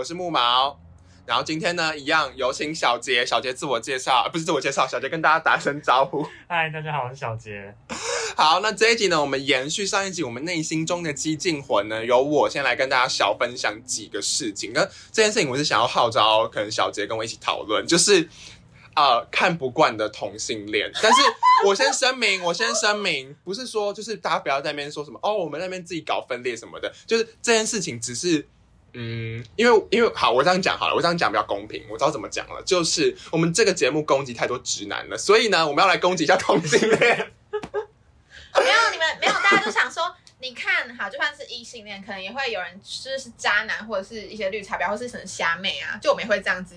我是木毛。然后今天呢，一样有请小杰，小杰自我介绍，呃不是自我介绍，小杰跟大家打声招呼。嗨，大家好，我是小杰。好，那这一集呢，我们延续上一集，我们内心中的激进魂呢，由我先来跟大家小分享几个事情。那这件事情，我是想要号召可能小杰跟我一起讨论，就是呃看不惯的同性恋。但是 我先声明，我先声明，不是说就是大家不要在那边说什么哦，我们那边自己搞分裂什么的，就是这件事情只是。嗯，因为因为好，我这样讲好了，我这样讲比较公平，我知道怎么讲了，就是我们这个节目攻击太多直男了，所以呢，我们要来攻击一下同性恋。没有你们没有，大家都想说，你看好，就算是异性恋，可能也会有人就是渣男，或者是一些绿茶婊，或是什么虾妹啊，就我们也会这样子，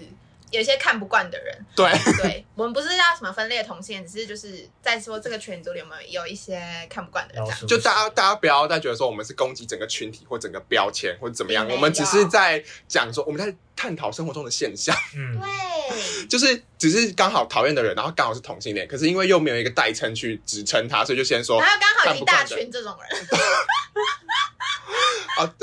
有一些看不惯的人。对，对我们不是要什么分裂同性恋，只是就是在说这个群组里有没有有一些看不惯的人这样。就大家大家不要再觉得说我们是攻击整个群体或整个标签或者怎么样，我们只是在讲说我们在探讨生活中的现象，嗯，对，就是只是刚好讨厌的人，然后刚好是同性恋，可是因为又没有一个代称去指称他，所以就先说然后刚好有一大群这种人，啊，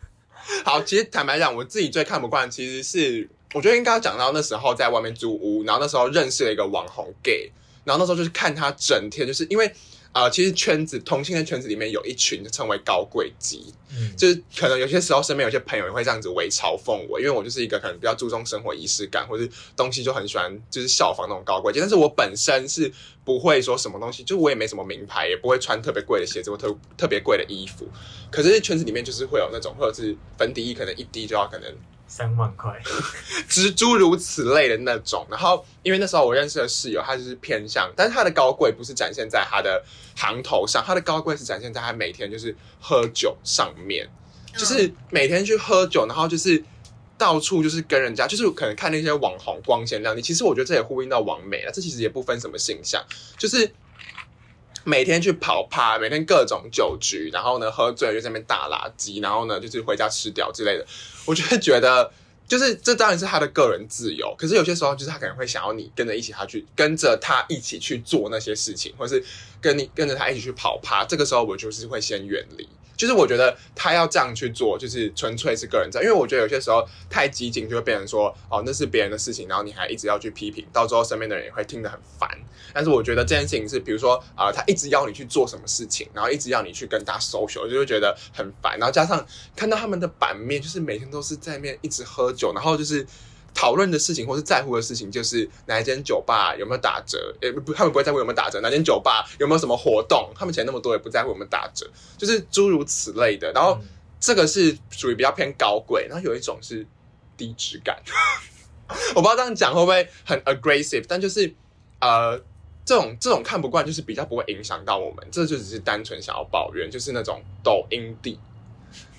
好，其实坦白讲，我自己最看不惯其实是，我觉得应该要讲到那时候在外面租屋，然后那时候认识了一个网红 gay，然后那时候就是看他整天就是因为。呃，其实圈子同性恋圈子里面有一群就称为高贵鸡，嗯就是可能有些时候身边有些朋友也会这样子微嘲讽我，因为我就是一个可能比较注重生活仪式感，或是东西就很喜欢就是效仿那种高贵鸡，但是我本身是不会说什么东西，就我也没什么名牌，也不会穿特别贵的鞋子或特特别贵的衣服，可是圈子里面就是会有那种，或者是粉底液可能一滴就要可能三万块，诸诸如此类的那种。然后因为那时候我认识的室友，他就是偏向，但是他的高贵不是展现在他的行头上，他的高贵是展现在他每天就是喝酒上面，就是每天去喝酒，然后就是。到处就是跟人家，就是可能看那些网红光鲜亮丽。其实我觉得这也呼应到网美了，这其实也不分什么形象，就是每天去跑趴，每天各种酒局，然后呢喝醉就在那边大垃圾，然后呢就是回家吃掉之类的。我就会觉得，就是这当然是他的个人自由，可是有些时候就是他可能会想要你跟着一起他去，跟着他一起去做那些事情，或是跟你跟着他一起去跑趴。这个时候我就是会先远离。就是我觉得他要这样去做，就是纯粹是个人在，因为我觉得有些时候太激进，就会变成说，哦，那是别人的事情，然后你还一直要去批评，到最后身边的人也会听得很烦。但是我觉得这件事情是，比如说啊、他一直要你去做什么事情，然后一直要你去跟他 social，就会觉得很烦。然后加上看到他们的版面，就是每天都是在那边一直喝酒，然后就是。讨论的事情或是在乎的事情，就是哪一间酒吧有没有打折，也不，他们不会在乎有没有打折。哪间酒吧有没有什么活动，他们钱那么多也不在乎有没有打折，就是诸如此类的。然后嗯这个是属于比较偏高贵，然后有一种是低质感。我不知道这样讲会不会很 aggressive，但就是呃，这种这种看不惯，就是比较不会影响到我们，这就只是单纯想要抱怨，就是那种抖音地，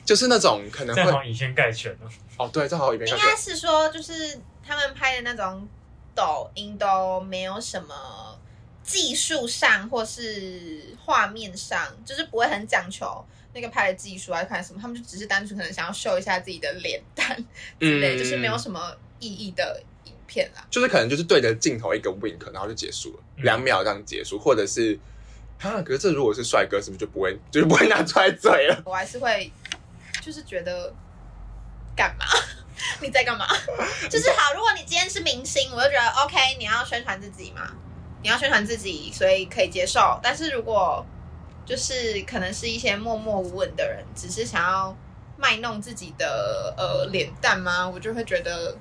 就是那种可能会以偏概全了。哦，对，正好一边应看该是说就是他们拍的那种抖音都没有什么技术上或是画面上，就是不会很讲求那个拍的技术啊，看什么，他们就只是单纯可能想要秀一下自己的脸蛋之类，嗯就是没有什么意义的影片啦。就是可能就是对着镜头一个 wink，然后就结束了，嗯两、秒这样结束，或者是啊，可是这如果是帅哥，是不是就不会就是不会拿出来嘴了？我还是会就是觉得干嘛？你在干嘛？就是好，如果你今天是明星，我就觉得 OK，你要宣传自己嘛，你要宣传自己，所以可以接受。但是如果就是可能是一些默默无闻的人，只是想要卖弄自己的呃脸蛋吗？我就会觉得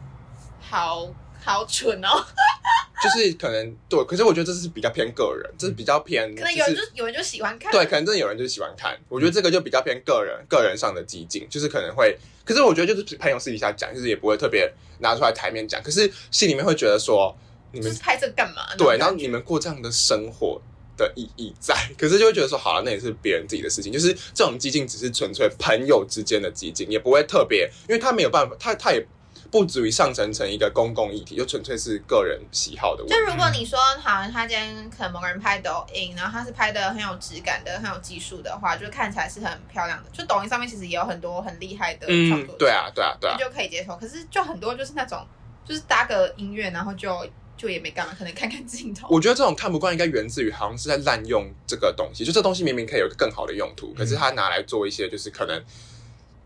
好好蠢哦。就是可能对，可是我觉得这是比较偏个人，这是比较偏，可能有人就就是有人就喜欢看，对，可能真的有人就是喜欢看。我觉得这个就比较偏个人，个人上的激进，就是可能会，可是我觉得就是朋友私底下讲，就是也不会特别拿出来台面讲，可是心里面会觉得说，你们就是拍这个干嘛？对，然后你们过这样的生活的意义在，可是就会觉得说，好了，那也是别人自己的事情，就是这种激进只是纯粹朋友之间的激进，也不会特别，因为他没有办法，他他也不足以上升成一个公共议题，就纯粹是个人喜好的问题。就如果你说好像，他今天可能某个人拍抖音，然后他是拍的很有质感的、很有技术的话，就看起来是很漂亮的。就抖音上面其实也有很多很厉害的创作者，，嗯对啊，对啊，对啊，就可以接受。可是就很多就是那种，就是搭个音乐，然后就就也没干嘛，可能看看镜头。我觉得这种看不惯应该源自于好像是在滥用这个东西，就这东西明明可以有一个更好的用途，可是他拿来做一些就是可能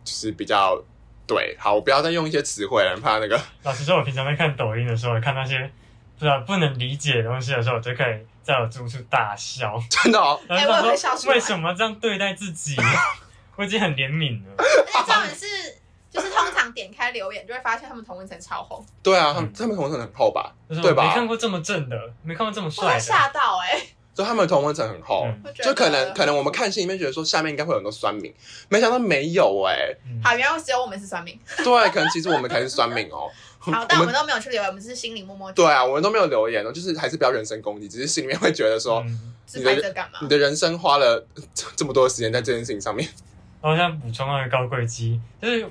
就是比较对，好，我不要再用一些词汇了，怕那个。老实说，我平常在看抖音的时候，看那些不知道不能理解的东西的时候，我就可以在我住处大笑。真的哦，然后哎我也会笑出为什么这样对待自己？我已经很怜悯了。而且他们是，就是通常点开留言就会发现他们同温层超红，对啊，他们嗯他们同温层很厚吧？就是对吧没看过这么正的，没看过这么我帅的。吓到哎、就他们同温层很厚，就可能可能我们看心里面觉得说下面应该会有很多酸民，没想到没有哎、嗯好，原来只有我们是酸民。对，可能其实我们才是酸民哦。好，但我们都没有去留言，我们只是心里默默对啊，我们都没有留言哦，就是还是不要人身攻击，只是心里面会觉得说，你？的人生花了这 这么多时间在这件事情上面。然后像补充那个高贵鸡，就是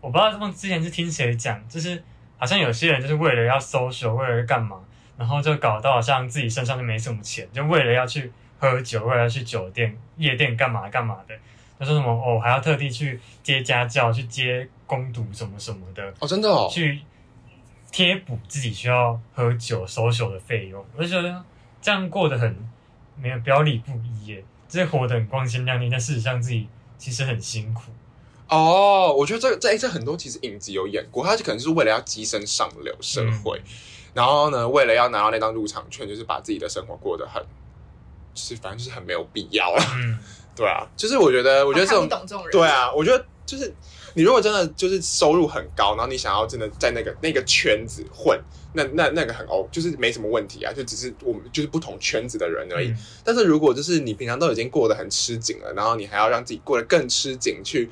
我不知道他们之前是听谁讲，就是好像有些人就是为了要 social，为了干嘛，然后就搞到好像自己身上就没什么钱，就为了要去喝酒，为了要去酒店、夜店干嘛干嘛的，他说什么哦还要特地去接家教、去接攻读什么什么的，哦，真的哦，去贴补自己需要喝酒 social 的费用，我就觉得这样过得很没有表里不一耶，就是活得很光鲜亮丽，但事实上自己其实很辛苦。哦，我觉得这这这很多其实影子有演过，他就可能是为了要跻身上流社会，然后呢，为了要拿到那张入场券，就是把自己的生活过得很，就是反正就是很没有必要啦。嗯，对啊，就是我觉得，我觉得这种懂这种人。对啊，我觉得就是你如果真的就是收入很高，然后你想要真的在那个那个圈子混，那那那个很 O，就是没什么问题啊，就只是我们就是不同圈子的人而已。嗯但是如果就是你平常都已经过得很吃紧了，然后你还要让自己过得更吃紧，去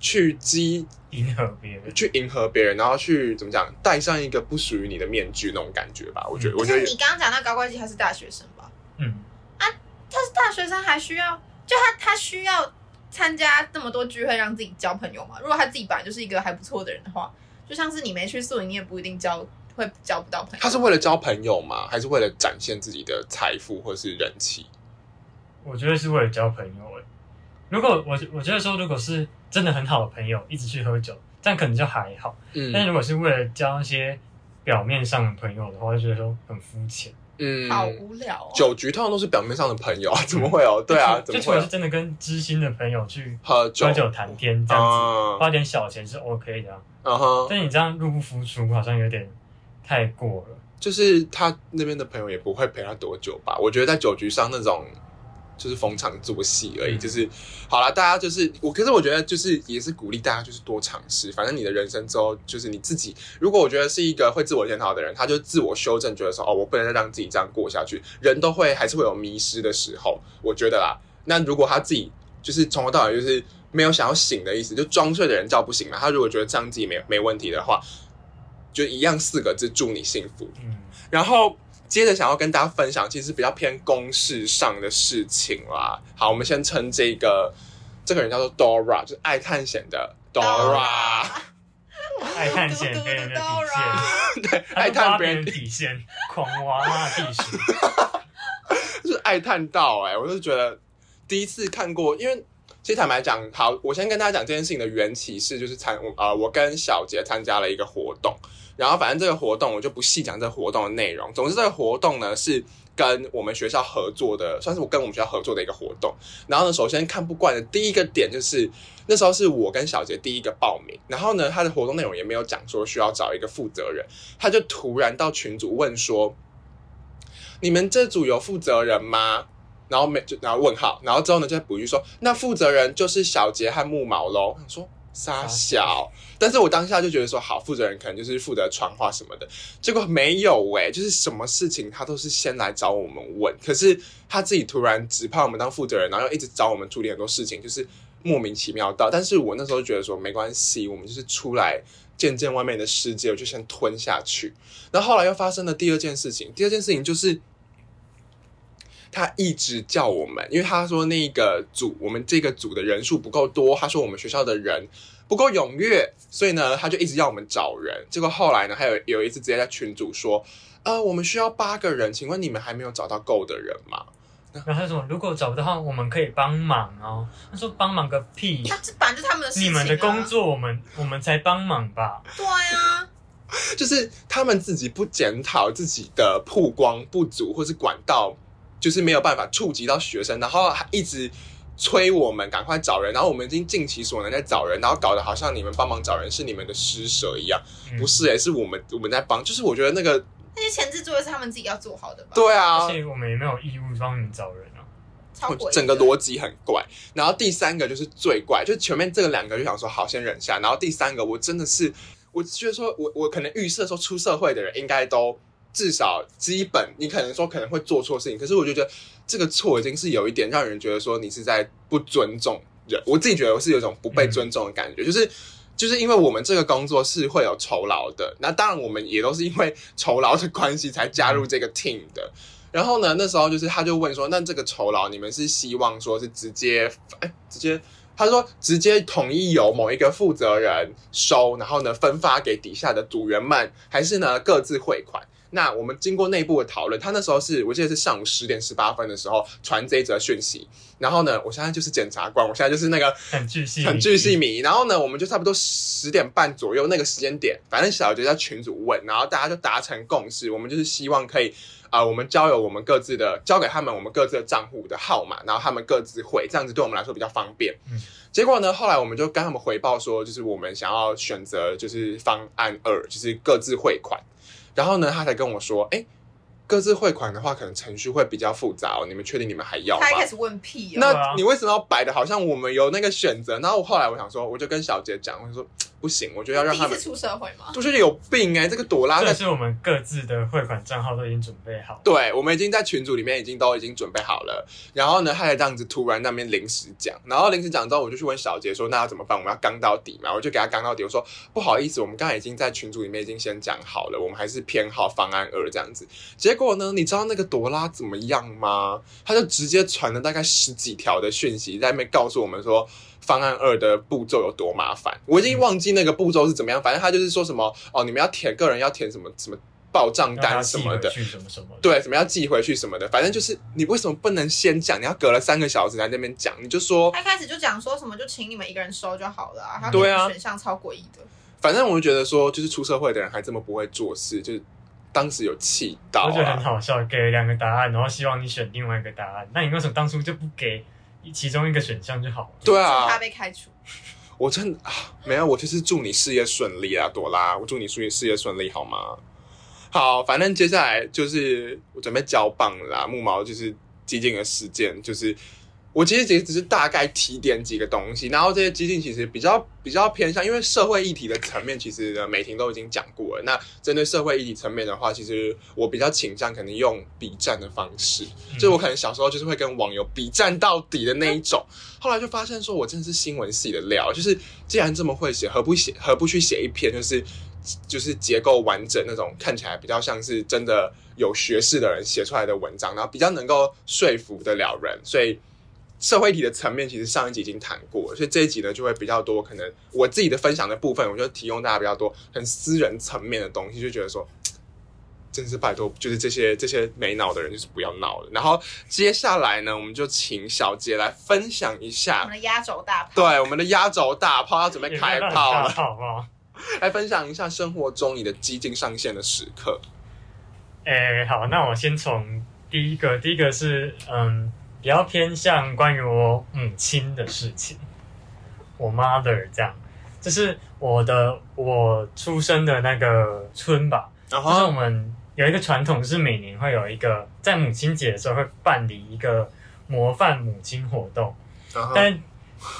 去激迎合别人。去迎合别人，然后去怎么讲，戴上一个不属于你的面具那种感觉吧。我觉得，我觉得你刚刚讲那高贵鸡，他是大学生吧？嗯，啊他是大学生，还需要就他他需要参加这么多聚会让自己交朋友嘛？如果他自己本来就是一个还不错的人的话，就像是你没去宿营，你也不一定交会交不到朋友。他是为了交朋友吗？还是为了展现自己的财富或是人气？我觉得是为了交朋友诶。如果我我觉得说，如果是真的很好的朋友，一直去喝酒，这样可能就还好。嗯但是如果是为了交一些表面上的朋友的话，就觉得说很肤浅。嗯，好无聊哦。酒局通常都是表面上的朋友啊，怎么会哦？对啊，怎么会有就除了是？真的跟知心的朋友去喝酒，喝酒谈天这样子，嗯花点小钱是 OK 的、啊。嗯哼，但你这样入不敷出，好像有点太过了。就是他那边的朋友也不会陪他多久吧？我觉得在酒局上那种就是逢场作戏而已，嗯就是好了，大家就是我，可是我觉得就是也是鼓励大家就是多尝试，反正你的人生之后就是你自己。如果我觉得是一个会自我检讨的人，他就自我修正，觉得说哦，我不能再让自己这样过下去。人都会还是会有迷失的时候，我觉得啦。那如果他自己就是从头到尾就是没有想要醒的意思，就装睡的人叫不醒嘛。他如果觉得这样自己没没问题的话，就一样四个字：祝你幸福。嗯，然后接着想要跟大家分享，其实比较偏公事上的事情啦。好，我们先称这个这个人叫做 Dora，就是爱探险的 Dora，爱探险别人的底线，对，他爱探别人底线，狂挖他的地鼠。就是爱探到哎、我就觉得第一次看过，因为其实坦白讲，好，我先跟大家讲这件事情的缘起是，就是参呃，我跟小杰参加了一个活动，然后反正这个活动我就不细讲这个活动的内容，总之这个活动呢是。跟我们学校合作的，算是我跟我们学校合作的一个活动。然后呢，首先看不惯的第一个点就是，那时候是我跟小杰第一个报名。然后呢，他的活动内容也没有讲说需要找一个负责人，他就突然到群组问说：“你们这组有负责人吗？”然后没就然后问号，然后之后呢就再补一句说，那负责人就是小杰和木毛喽。说傻小，但是我当下就觉得说，好，负责人可能就是负责传话什么的，结果没有哎、就是什么事情他都是先来找我们问，可是他自己突然指派我们当负责人，然后又一直找我们处理很多事情，就是莫名其妙到。但是我那时候觉得说没关系，我们就是出来见见外面的世界，我就先吞下去。然后后来又发生了第二件事情，第二件事情就是。他一直叫我们，因为他说那个组我们这个组的人数不够多，他说我们学校的人不够踊跃，所以呢，他就一直要我们找人。结果后来呢，还有有一次直接在群组说，呃，我们需要八个人，请问你们还没有找到够的人吗？然后他说，如果找不到的话，我们可以帮忙哦。他说帮忙个屁！他这本来就他们的事情、啊。你们的工作，我们我们才帮忙吧。对啊，就是他们自己不检讨自己的曝光不足，或是管道就是没有办法触及到学生，然后还一直催我们赶快找人，然后我们已经尽其所能在找人，然后搞得好像你们帮忙找人是你们的施舍一样，嗯不是诶、是我们我们在帮，就是我觉得那个那些前置作业是他们自己要做好的吧？，对啊而，且我们也没有义务帮你们找人啊。整个逻辑很怪。然后第三个就是最怪，就前面这个两个就想说好先忍下，然后第三个我真的是，我觉得说我我可能预设说出社会的人应该都至少基本，你可能说可能会做错事情，可是我就觉得这个错已经是有一点让人觉得说你是在不尊重人，我自己觉得我是有一种不被尊重的感觉，就是。就是因为我们这个工作是会有酬劳的，那当然我们也都是因为酬劳的关系才加入这个 team 的。然后呢，那时候就是他就问说，那这个酬劳你们是希望说是直接哎直接，他说直接统一由某一个负责人收，然后呢分发给底下的组员们，还是呢各自汇款？那我们经过内部的讨论，他那时候是我记得是上午十点十八分的时候传这一则讯息，然后呢，我现在就是检察官，我现在就是那个很巨细，很巨细。迷。然后呢，我们就差不多十点半左右那个时间点，反正小杰在群组问，然后大家就达成共识，我们就是希望可以啊、呃我们交由我们各自的交给他们我们各自的账户的号码，然后他们各自汇，这样子对我们来说比较方便。嗯结果呢，后来我们就跟他们回报说，就是我们想要选择就是方案二，就是各自汇款。然后呢，他才跟我说，哎。各自汇款的话，可能程序会比较复杂哦。你们确定你们还要吗？他一开始问屁那你为什么要摆的好像我们有那个选择？然后我后来我想说，我就跟小杰讲，我就说不行，我觉得要让他们第一次，出社会吗？我觉得有病哎、这个朵拉在，这是我们各自的汇款账号都已经准备好。对我们已经在群组里面已经都已经准备好了。然后呢，他才这样子突然那边临时讲，然后临时讲之后，我就去问小杰说，那要怎么办？我们要刚到底嘛？我就给他刚到底，我说不好意思，我们刚才已经在群组里面已经先讲好了，我们还是偏好方案二这样子。结果呢，你知道那个朵拉怎么样吗？他就直接传了大概十几条的讯息，在那边告诉我们说。方案二的步骤有多麻烦，我已经忘记那个步骤是怎么样。反正他就是说什么哦，你们要填个人要填什么什么报账单什么的，什么什么。对，什么要寄回去什么的。反正就是你为什么不能先讲？你要隔了三个小时在那边讲，你就说，他一开始就讲说什么，就请你们一个人收就好了啊。他对啊选项超诡异的。反正我就觉得说，就是出社会的人还这么不会做事，就是当时有气到我觉得很啊。好笑，给了两个答案，然后希望你选另外一个答案。那你为什么当初就不给其中一个选项就好了？对啊他啊，被开除，我真的啊，没有，我就是祝你事业顺利啊，朵拉，我祝你事业事业顺利好吗？好，反正接下来就是我准备交棒了啦，木毛就是激进的事件，就是我其实只只是大概提点几个东西，然后这些激进其实比较比较偏向，因为社会议题的层面，其实呢美婷都已经讲过了。那针对社会议题层面的话，其实我比较倾向可能用比战的方式，嗯就我可能小时候就是会跟网友比战到底的那一种。后来就发现说，我真的是新闻系的料，就是既然这么会写，何不写何不去写一篇就是就是结构完整那种，看起来比较像是真的有学识的人写出来的文章，然后比较能够说服得了人。所以社会体的层面，其实上一集已经谈过了，所以这一集呢就会比较多，可能我自己的分享的部分，我就提供大家比较多很私人层面的东西，就觉得说。真是拜托，就是这些这些没脑的人，就是不要闹了。然后接下来呢，我们就请小杰来分享一下我下们，的压轴大炮。对我们的压轴大炮要准备也开炮了，好不好？来分享一下生活中你的激进上线的时刻。哎、好，那我先从第一个，第一个是嗯，比较偏向关于我母亲的事情，我 mother 这样，就是我的我出生的那个村吧，然就是我，们有一个传统，是每年会有一个在母亲节的时候会办理一个模范母亲活动，然后但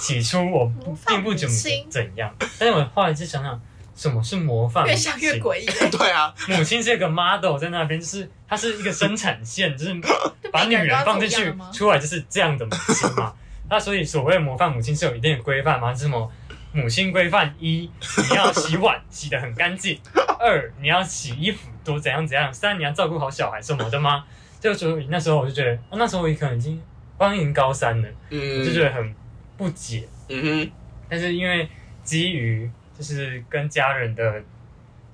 起初我并不怎么怎样，但是我后来就想想，什么是模范？越想越诡异欸，对啊，母亲是一个 model 在那边，就是它是一个生产线，就是 把女人放进去，出来就是这样的母亲嘛。那所以所谓的模范母亲是有一定的规范吗？是什么？母亲规范一，你要洗碗洗得很干净；二，你要洗衣服多怎样怎样；三，你要照顾好小孩什么的吗？就所以那时候我就觉得，啊、那时候我可能已经，好像已经高三了，嗯，就觉得很不解。嗯哼但是因为基于就是跟家人的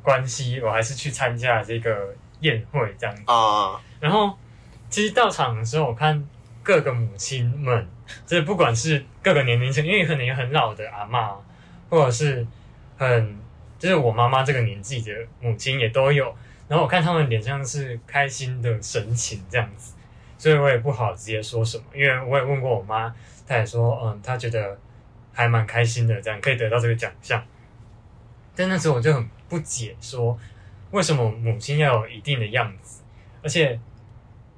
关系，我还是去参加了这个宴会这样子。啊，然后其实到场的时候，我看各个母亲们，就是不管是各个年龄层，因为可能有很老的阿嬷，或者是很就是我妈妈这个年纪的母亲也都有。然后我看他们脸上是开心的神情这样子，所以我也不好直接说什么，因为我也问过我妈，她也说，嗯，她觉得还蛮开心的，这样可以得到这个奖项。但那时候我就很不解，说为什么母亲要有一定的样子，而且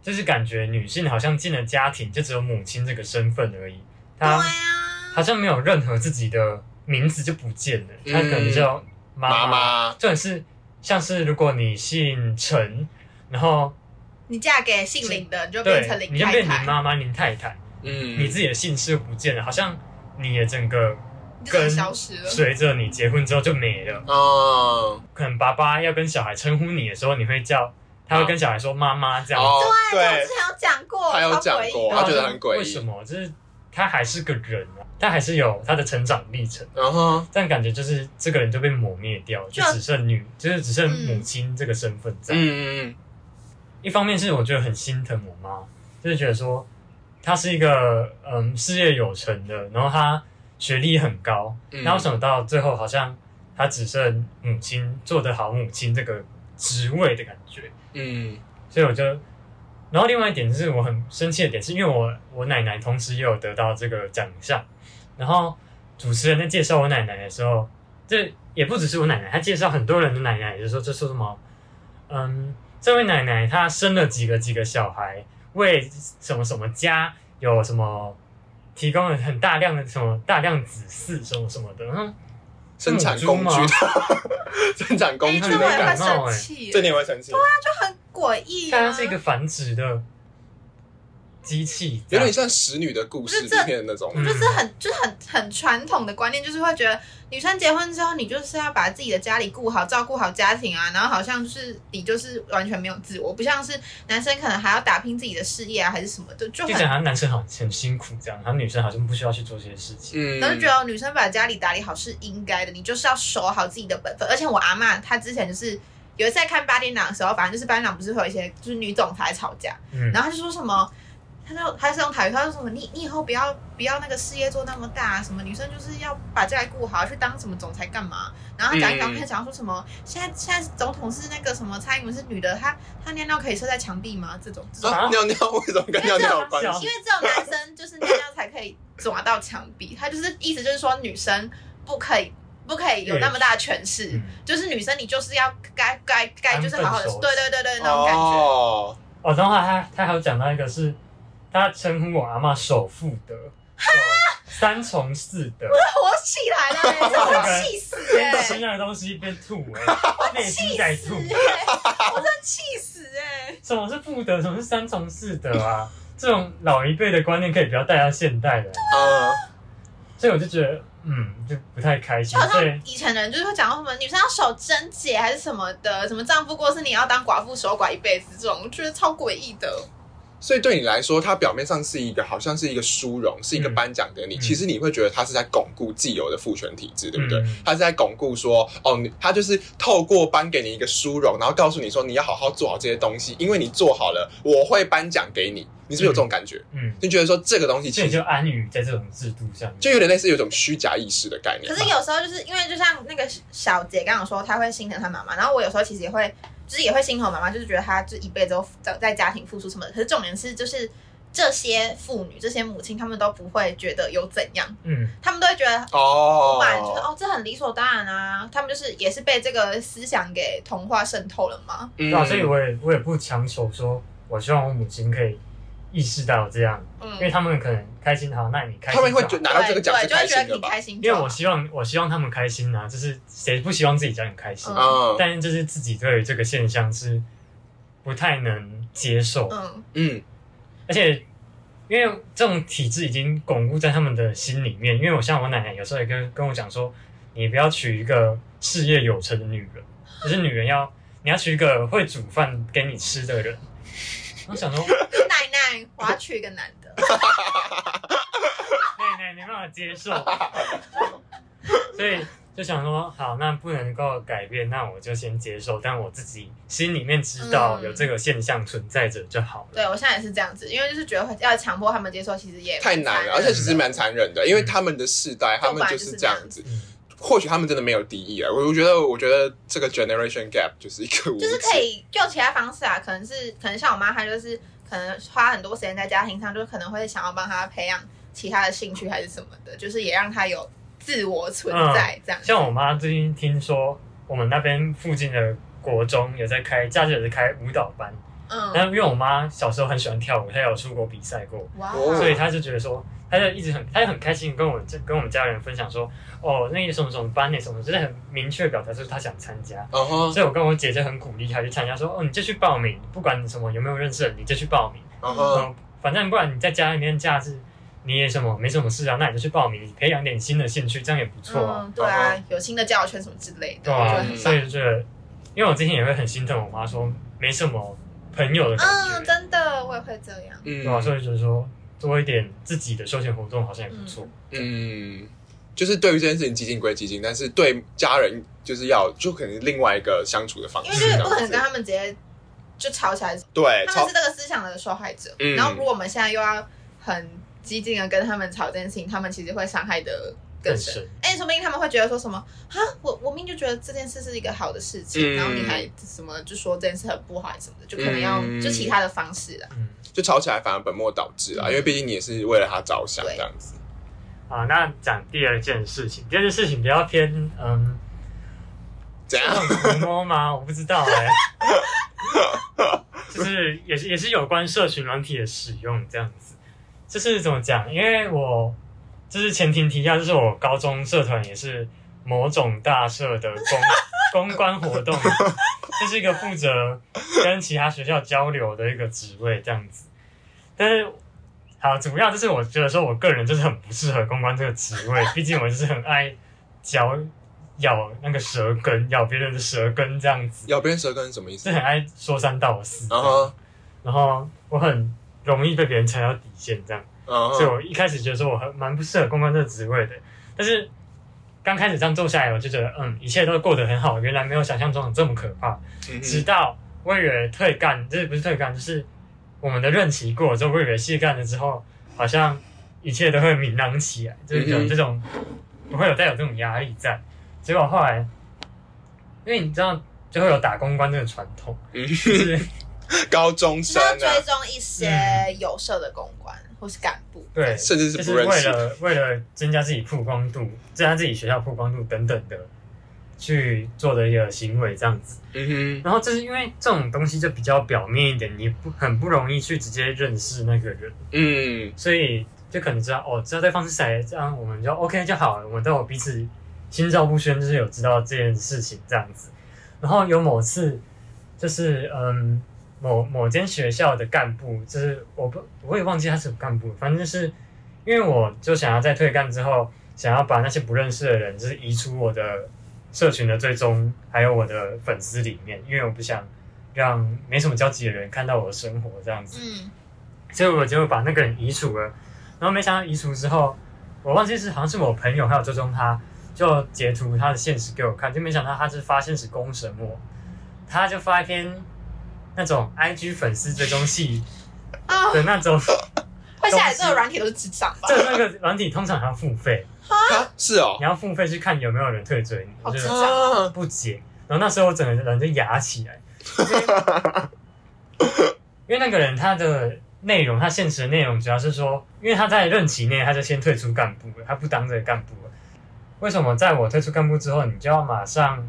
就是感觉女性好像进了家庭就只有母亲这个身份而已，她啊，好像没有任何自己的名字就不见了，她可能叫妈妈妈，这种是像是如果你姓陈，然后你嫁给姓林的，你就变成对，你就林太太，你就变林妈妈、林太太，嗯，你自己的姓氏不见了，好像你的整个你就真的根消失了。随着你结婚之后就没了。哦可能爸爸要跟小孩称呼你的时候，你会叫他会跟小孩说妈妈这样子。哦，对，我对之，前有讲过，他有超讲过他觉得很诡异为什么？就是他还是个人啊，他还是有他的成长历程。然后这样感觉就是这个人就被抹灭掉，就就只剩女，就是只剩母亲这个身份在。嗯嗯一方面是我觉得很心疼我妈，就是觉得说她是一个嗯事业有成的，然后她学历很高，嗯那为什么到最后好像他只剩母亲做得好母亲这个职位的感觉？嗯所以我就，然后另外一点就是我很生气的点，是因为我我奶奶同时也有得到这个奖项，然后主持人在介绍我奶奶的时候，这也不只是我奶奶，他介绍很多人的奶奶，就说这说什么，嗯，这位奶奶她生了几个几个小孩，为什么什么家有什么提供了很大量的什么大量子嗣什么什么的，生产工具。生产工哎，具这我也会的感觉，感冒生气，这你也会生气，就很诡异啊。但它是一个繁殖的机器，有点像使女的故事里面那种。嗯就是很就是很很传统的观念，就是会觉得女生结婚之后，你就是要把自己的家里顾好，照顾好家庭啊，然后好像就是你就是完全没有自我，不像是男生可能还要打拼自己的事业啊，还是什么的，就很。就讲他男生好很辛苦这样，然后女生好像不需要去做这些事情。嗯，然后就觉得女生把家里打理好是应该的，你就是要守好自己的本分。而且我阿嬷她之前就是有一次在看八点档的时候，反正就是八点档不是会有一些就是女总裁吵架，嗯，然后他就说什么，他就他是用台语，他说什么你你以后不要不要那个事业做那么大，什么女生就是要把家里顾好，去当什么总裁干嘛？然后他讲一讲，嗯他讲说什么，现在现在总统是那个什么蔡英文是女的，她她尿尿可以射在墙壁吗？这种这种，啊尿尿为什么跟尿尿有关系？因为只有男生就是尿尿才可以抓到墙壁，他就是意思就是说女生不可以。不可以有那么大的权势，嗯就是女生你就是要该该该就是好好对对对对那种感觉。哦，哦，然后他他还有讲到一个是，他称呼我阿妈首富德，手三从四德，我火起来了、欸，真的会气死哎、边吃那个东西边吐哎、内心在吐。气死哎、我真的气死哎、什么是富德？什么是三从四德啊？这种老一辈的观念可以不要带到现代的。啊，所以我就觉得嗯，就不太开心就好。像以前的人就是会讲到什么女生要守贞洁还是什么的，什么丈夫过世你要当寡妇守寡一辈子，这种我觉得超诡异的。所以对你来说，它表面上是一个好像是一个殊荣，是一个颁奖给你，嗯其实你会觉得它是在巩固既有的父权体制，对不对嗯？它是在巩固说，哦，你他就是透过颁给你一个殊荣，然后告诉你说你要好好做好这些东西，因为你做好了，我会颁奖给你。你是不是有这种感觉？嗯，你觉得说这个东西其实所以就安于在这种制度上面。就有点类似有一种虚假意识的概念。可是有时候就是因为就像那个小杰刚刚说，她会心疼她妈妈，然后我有时候其实也会，就是也会心疼妈妈，就是觉得她这一辈子都在在家庭付出什么的。可是重点是，就是这些妇女、这些母亲，她们都不会觉得有怎样，嗯，她们都会觉得哦不满，就是哦这很理所当然啊。她们就是也是被这个思想给同化渗透了嘛。嗯对啊，所以我也我也不强求说，我希望我母亲可以意识到这样，因为嗯，他们可能开心好，那你开心他们会就拿到这个奖就会觉得你开心的吧？开心，因为我希望我希望他们开心啊，就是谁不希望自己家人开心？嗯嗯但是就是自己对于这个现象是不太能接受，嗯嗯而且因为这种体制已经巩固在他们的心里面。因为我像我奶奶有时候也跟跟我讲说，你不要娶一个事业有成的女人，就是女人要你要娶一个会煮饭给你吃的人。我想说，奶奶，我要娶一个男的。奶奶没办法接受，所以就想说，好，那不能够改变，那我就先接受，但我自己心里面知道嗯有这个现象存在着就好了。对，我现在也是这样子，因为就是觉得要强迫他们接受，其实也太难了，而且其实蛮残忍的，因为他们的世代，他们就是这样子。嗯，或许他们真的没有敌意啊，我我觉得，我觉得这个 generation gap 就是一个 就是可以用其他方式啊，可能是可能像我妈，她就是可能花很多时间在家庭上，就可能会想要帮她培养其他的兴趣还是什么的，就是也让她有自我存在这样。像我妈最近听说，我们那边附近的国中有在开，假日有在开舞蹈班。嗯，然后因为我妈小时候很喜欢跳舞，她有出国比赛过，哇，哦所以她就觉得说，她就一直很，她就很开心跟我们跟我们家人分享说，哦，那个什么什么班那什么，就是很明确表达出她想参加。嗯哼，所以我跟我姐姐很鼓励她去参加，说，哦，你就去报名，不管你什么有没有认识的，你就去报名。嗯哼，嗯，反正不然你在家里面假日你也什么没什么事啊，那你就去报名，培养点新的兴趣，这样也不错啊。嗯，对啊，有新的交友圈什么之类的，对啊所。以就觉得，因为我之前也会很心疼我妈说没什么朋友的感觉，嗯，真的，我也会这样。嗯。对啊，所以就是说做一点自己的休闲活动好像也不错。嗯，就是对于这件事情激进归激进，但是对家人就是要就可能另外一个相处的方式，因为就是不可能跟他们直接就吵起来，对超他们是这个思想的受害者。嗯。然后如果我们现在又要很激进的跟他们吵这件事情，他们其实会伤害的哎、说不定他们会觉得说什么啊，我我明明就觉得这件事是一个好的事情，嗯然后你还什么就说这件事很不好什么的，就可能要、嗯就其他的方式啦。嗯，就吵起来反而本末倒置了，因为毕竟你也是为了他着想这样子。好，那讲第二件事情，第二件事情比较偏嗯，怎样？这种触摸吗？我不知道哎、就是也是也是有关社群软体的使用这样子，就是怎么讲？因为我就是前提提一下，就是我高中社团也是某种大社的公 公关活动，这是一个负责跟其他学校交流的一个职位这样子。但是好，主要就是我觉得说我个人就是很不适合公关这个职位，毕竟我就是很爱嚼咬那个舌根，咬别人的舌根这样子，咬别人舌根是什么意思是？很爱说三道四。然后，然后我很容易被别人踩到底线这样，嗯，所以我一开始觉得说我很蛮不适合公关这个职位的，但是刚开始这样做下来，我就觉得嗯，一切都过得很好，原来没有想象中的这么可怕。嗯直到我以为退干，这不是退干，就是我们的任期过了之后，我以为卸干了之后，好像一切都会明朗起来，就是有这种不会有带有这种压力在。结果后来，因为你知道，就会有打公关这个传统，嗯就是高中就是生啊要追，踪一些有色的公关、或是干部。对，甚至是就是为不认识。了为了增加自己曝光度，增加自己学校曝光度等等的去做的一个行为这样子。嗯然后就是因为这种东西就比较表面一点，你不很不容易去直接认识那个人，哼，嗯所以就可能知道哦，知道对方是谁，这样我们就 OK 就好了，我们都有彼此心照不宣，就是有知道这件事情这样子。然后有某次就是嗯，某某间学校的干部，就是我不我也忘记他是干部，反正就是因为我就想要在退干之后，想要把那些不认识的人，就是移出我的社群的追踪，还有我的粉丝里面，因为我不想让没什么交集的人看到我的生活这样子。嗯，所以我就把那个人移除了。然后没想到移除之后，我忘记是好像是我朋友还有追踪他，就截图他的现实给我看，就没想到他是发现实公审我，他就发一篇那种 IG 粉丝追踪器啊、的那种，会下来这个软体都是智障吧？这那个软体通常还要付费，啊，是哦你，要付费去看有没有人退追你，我就不解。然后那时候我整个人就哑起来，因为那个人他的内容，他现实的内容主要是说，因为他在任期内他就先退出干部了，他不当这个干部了。为什么在我退出干部之后，你就要马上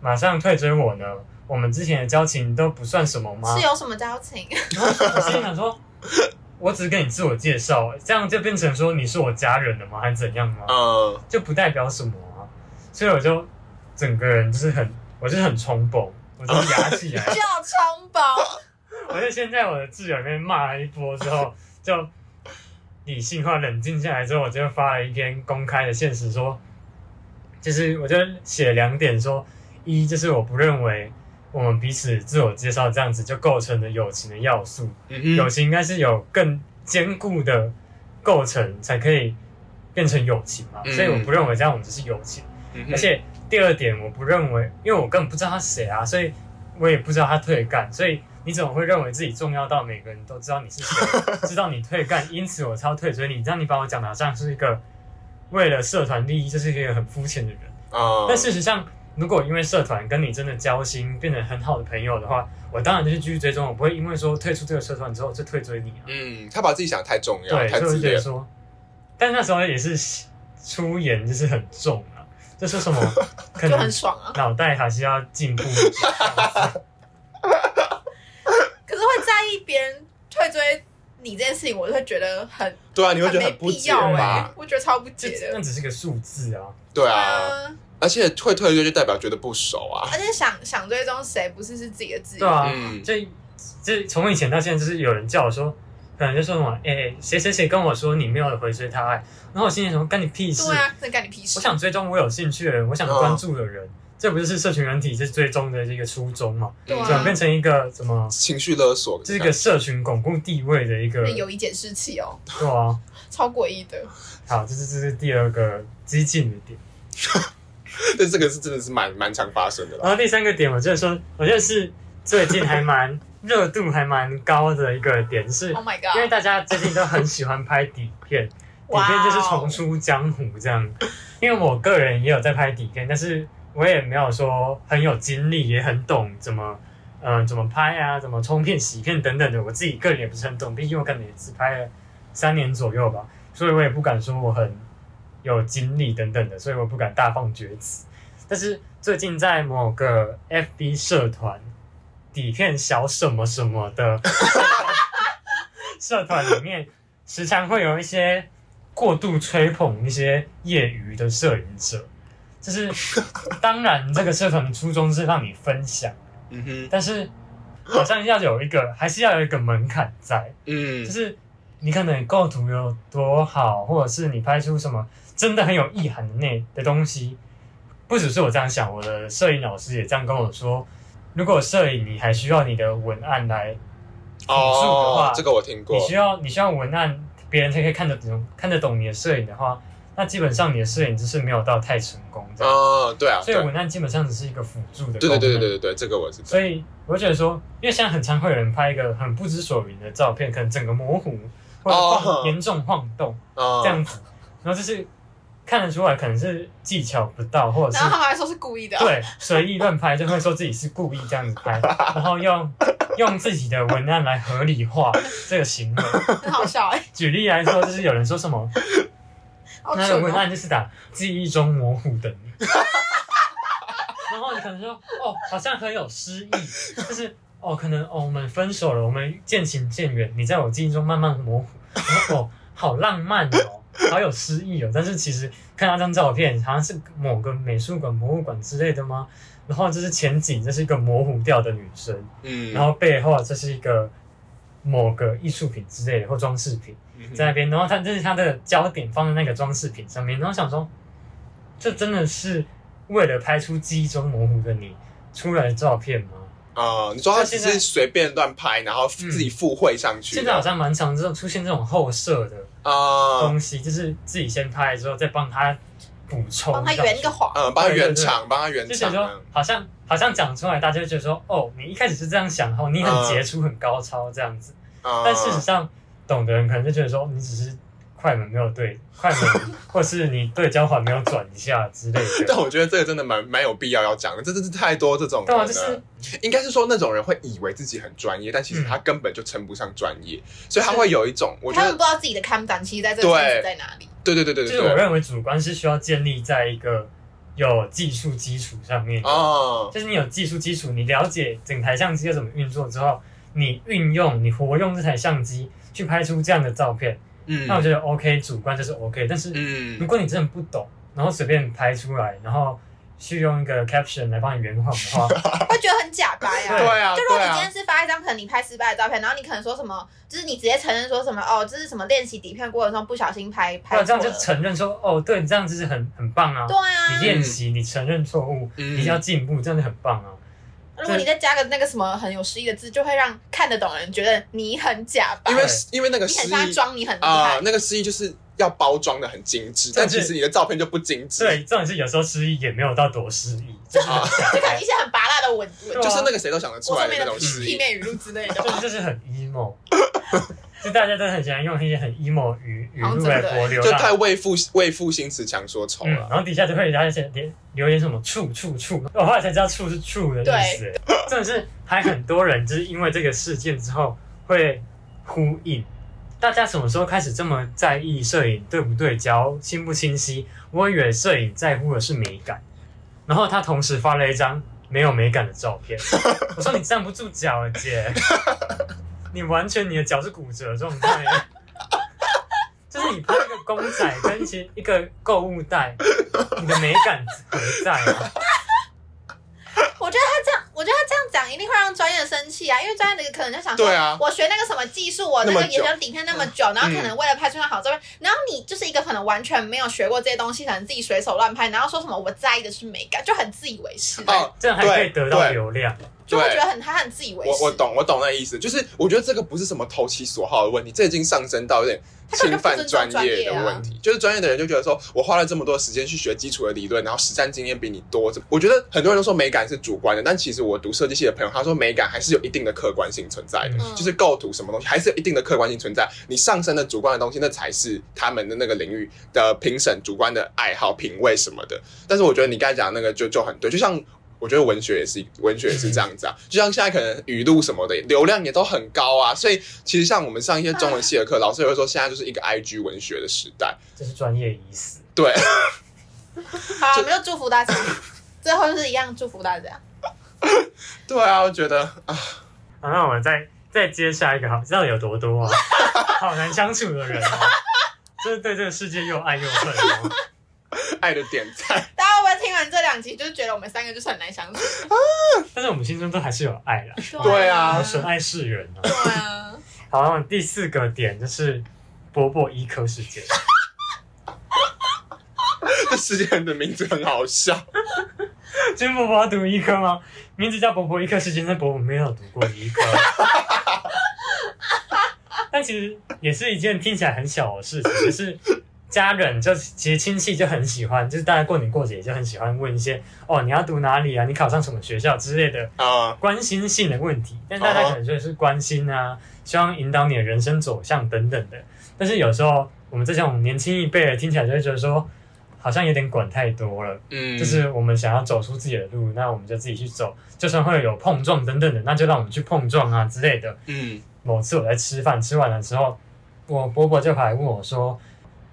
马上退追我呢？我们之前的交情都不算什么吗？是有什么交情？我心里想说，我只是跟你自我介绍，这样就变成说你是我家人了吗？还是怎样吗？嗯，就不代表什么啊。所以我就整个人就是很，我就是很冲崩，我就压起来 就，冲崩。我就先在我的挚友里面骂了一波之后，就理性化、冷静下来之后，我就发了一篇公开的现实说，就是我就写了两点说，一就是我不认为我们彼此自我介绍这样子就构成了友情的要素，友情应该是有更坚固的构成才可以变成友情嘛，嗯所以我不认为这样我们就是友情。嗯而且第二点，我不认为，因为我根本不知道他谁啊，所以我也不知道他退干，所以你怎么会认为自己重要到每个人都知道你是谁，知道你退干，因此我超退追你？这样你把我讲的好像是一个为了社团利益，就是一个很肤浅的人。啊，但事实上，如果因为社团跟你真的交心，变成很好的朋友的话，我当然就是继续追踪，我不会因为说退出这个社团之后就退追你啊。嗯，他把自己想的太重要，对，太自恋。说，但那时候也是出言就是很重啊，就说什么 可就能很爽啊。脑袋还是要进步。可是会在意别人退追你这件事情，我就会觉得很对啊，你会觉得没很不必要哎、吧？我觉得超不这解的。那只是个数字啊，对啊，啊，而且会退追就代表觉得不熟啊。而且想想追踪谁，不是是自己的自由。对啊，嗯这这从以前到现在，就是有人叫我说，可能就说什么，哎、谁谁谁跟我说你没有回追他爱，然后我心里想，干你屁事！对啊，这干你屁事！我想追踪我有兴趣的人，我想关注的人，这不就是社群人体是追踪的这个初衷嘛？对啊转变成一个什么？情绪勒索，这是一个社群巩固地位的一个，有一件事情哦，对啊。超诡异的。好，这是这是第二个激进的点。但这个是真的是蛮蛮常发生的啦。然后第三个点，我觉得说，我觉得是最近还蛮 热度还蛮高的一个点是，Oh my 因为！大家最近都很喜欢拍底片，底片就是重出江湖这样。因为我个人也有在拍底片，但是我也没有说很有经历，也很懂怎么。嗯，怎么拍啊？怎么冲片、洗片等等的，我自己个人也不是很懂。毕竟我可能也只拍了三年左右吧，所以我也不敢说我很有经历等等的，所以我不敢大放厥词。但是最近在某个 FB 社团底片小什么什么的 社团里面，时常会有一些过度吹捧一些业余的摄影者。就是当然，这个社团的初衷是让你分享，嗯哼，但是好像要有一个，还是要有一个门槛在。嗯就，是你可能构图有多好，或者是你拍出什么真的很有意涵的那的东西，不只是我这样想，我的摄影老师也这样跟我说。如果摄影你还需要你的文案来辅助的话，哦，这个我听过你。需要你需要文案，别人才可以看得懂看得懂你的摄影的话，那基本上你的摄影就是没有到太成功这样。哦，对啊，所以文案基本上只是一个辅助的功对能。对对对对对，这个我是。所以我就觉得说，因为现在很常会有人拍一个很不知所云的照片，可能整个模糊或者严重晃动哦这样子，然后就是看得出来可能是技巧不到，或者是然后他们还说是故意的。对随意乱拍，就会说自己是故意这样子拍，然后用用自己的文案来合理化这个行为。很好笑哎，举例来说，就是有人说什么，那个文。案就是打记忆中模糊的你，然后你可能说哦，好像很有诗意，就是哦，可能哦，我们分手了，我们渐行渐远，你在我记忆中慢慢模糊，然后哦，好浪漫哦，好有诗意哦。但是其实看那张照片，好像是某个美术馆、博物馆之类的吗？然后这是前景，这是一个模糊掉的女生，嗯，然后背后这是一个某个艺术品之类的或装饰品。嗯在那边，然后他这是他的焦点放在那个装饰品上面，然后想说，这真的是为了拍出记忆中模糊的你出来的照片吗？啊，你说他只现在是随便乱拍，然后自己附会上去的。现在好像蛮常这种出现这种后摄的啊，东西，就是自己先拍之后再帮他补充，帮他圆一个谎。嗯，帮他圆场，帮他圆就觉得说。好像好像讲出来，大家就觉得说，哦，你一开始是这样想，后，你很杰出、很高超这样子，啊。但事实上，懂的人可能就觉得说，你只是快门没有对，快门，或是你对焦环没有转一下之类的。但我觉得这个真的蛮蛮有必要要讲的，这真是太多这种人对啊，了。就是应该是说那种人会以为自己很专业，但其实嗯他根本就称不上专业，所以他会有一种我觉得他们不，知道自己的看板其实在这个在哪里。对对对对就是我认为主观是需要建立在一个有技术基础上面的。哦，就是你有技术基础，你了解整台相机要怎么运作之后，你运用你活用这台相机去拍出这样的照片，嗯那我觉得 OK，主观就是 OK。但是如嗯，果你真的不懂，然后随便拍出来，然后去用一个 caption 来帮你圆谎的话，会觉得很假白啊。对啊，就如果你今天，是发一张可能你拍失败的照片，然后你可能说什么，就是你直接承认说什么哦，这是什么练习底片过程中不小心拍拍错那这样就。承认说，哦，对你这样子是很很棒啊。对啊你，练习，你承认错误，嗯你要进步，这样就很棒啊。如果你再加个那个什么很有诗意的字，就会让看得懂的人觉得你很假白，因为因为那个你失忆很像装你很厉啊害，。那个诗意就是要包装的很精致，但其实你的照片就不精致，对，重点是有时候诗意也没有到多诗意，就是很假就可能一些很拔辣的文文，对啊就是那个谁都想得出来的那我后面的种失忆。屁面语录之类的。就是就是很 emo。就大家都很喜欢用一些很 emo 语语录来博流就太量。为赋为赋新词强说愁嗯，了。然后底下就会有大家留留言什么处处处，我后来才知道处是 true 的意思，真的是还很多人就是因为这个事件之后会呼应。大家什么时候开始这么在意摄影对不对焦、清不清晰？我以为摄影在乎的是美感，然后他同时发了一张没有美感的照片。我说你站不住脚了，姐，你完全你的脚是骨折状态。就是你拍一个公仔跟其一个购物袋，你的美感何在啊？我觉得他这样，我觉得他这样讲一定会让专业的生气啊，因为专业的可能就想说，对啊我学那个什么技术，我那个也要底片那么久，然后可能为了拍出那好照片，然后你就是一个可能完全没有学过这些东西，可能自己随手乱拍，然后说什么我在意的是美感，就很自以为是，哦，这样还可以对得到对流量。就会觉得很他很自以为是。我我懂，我懂那意思，就是我觉得这个不是什么投其所好的问题，这已经上升到有点侵犯专业的问题。就是专业的人就觉得说，我花了这么多时间去学基础的理论，然后实战经验比你多。我觉得很多人都说美感是主观的，但其实我读设计系的朋友他说，美感还是有一定的客观性存在的，嗯就是构图什么东西还是有一定的客观性存在。你上升的主观的东西，那才是他们的那个领域的评审主观的爱好、品味什么的。但是我觉得你刚才讲的那个就就很对，就像。我觉得文学也是，文学也是这样子啊。就像现在可能语录什么的流量也都很高啊，所以其实像我们上一些中文系的课，老师也会说，现在就是一个 IG 文学的时代。这是专业意思。对，好，我们就祝福大家，最后就是一样祝福大家。对啊，我觉得啊，好，那我们再再接下一个，好，知道有多多啊？好难相处的人哦，就是对这个世界又爱又恨哦。爱的点赞，大家会不会听完这两集，就是觉得我们三个就是很难相处？但是我们心中都还是有爱啦，对啊神爱世人啊。对啊，好，那第四个点就是波波医科事件。这世界人的名字很好笑。金伯伯要读医科吗？名字叫伯伯医科事件，但伯伯没有读过医科。但其实也是一件听起来很小的事情，就是家人就其实亲戚就很喜欢，就是大家过年过节就很喜欢问一些哦你要读哪里啊，你考上什么学校之类的啊、关心性的问题。但大家可能就是关心啊，希望引导你的人生走向等等的。但是有时候我们这种年轻一辈的听起来就会觉得说，好像有点管太多了。嗯，就是我们想要走出自己的路，那我们就自己去走，就算会有碰撞等等的，那就让我们去碰撞啊之类的。嗯某次我在吃饭，吃完了之后，我伯伯就跑来问我说，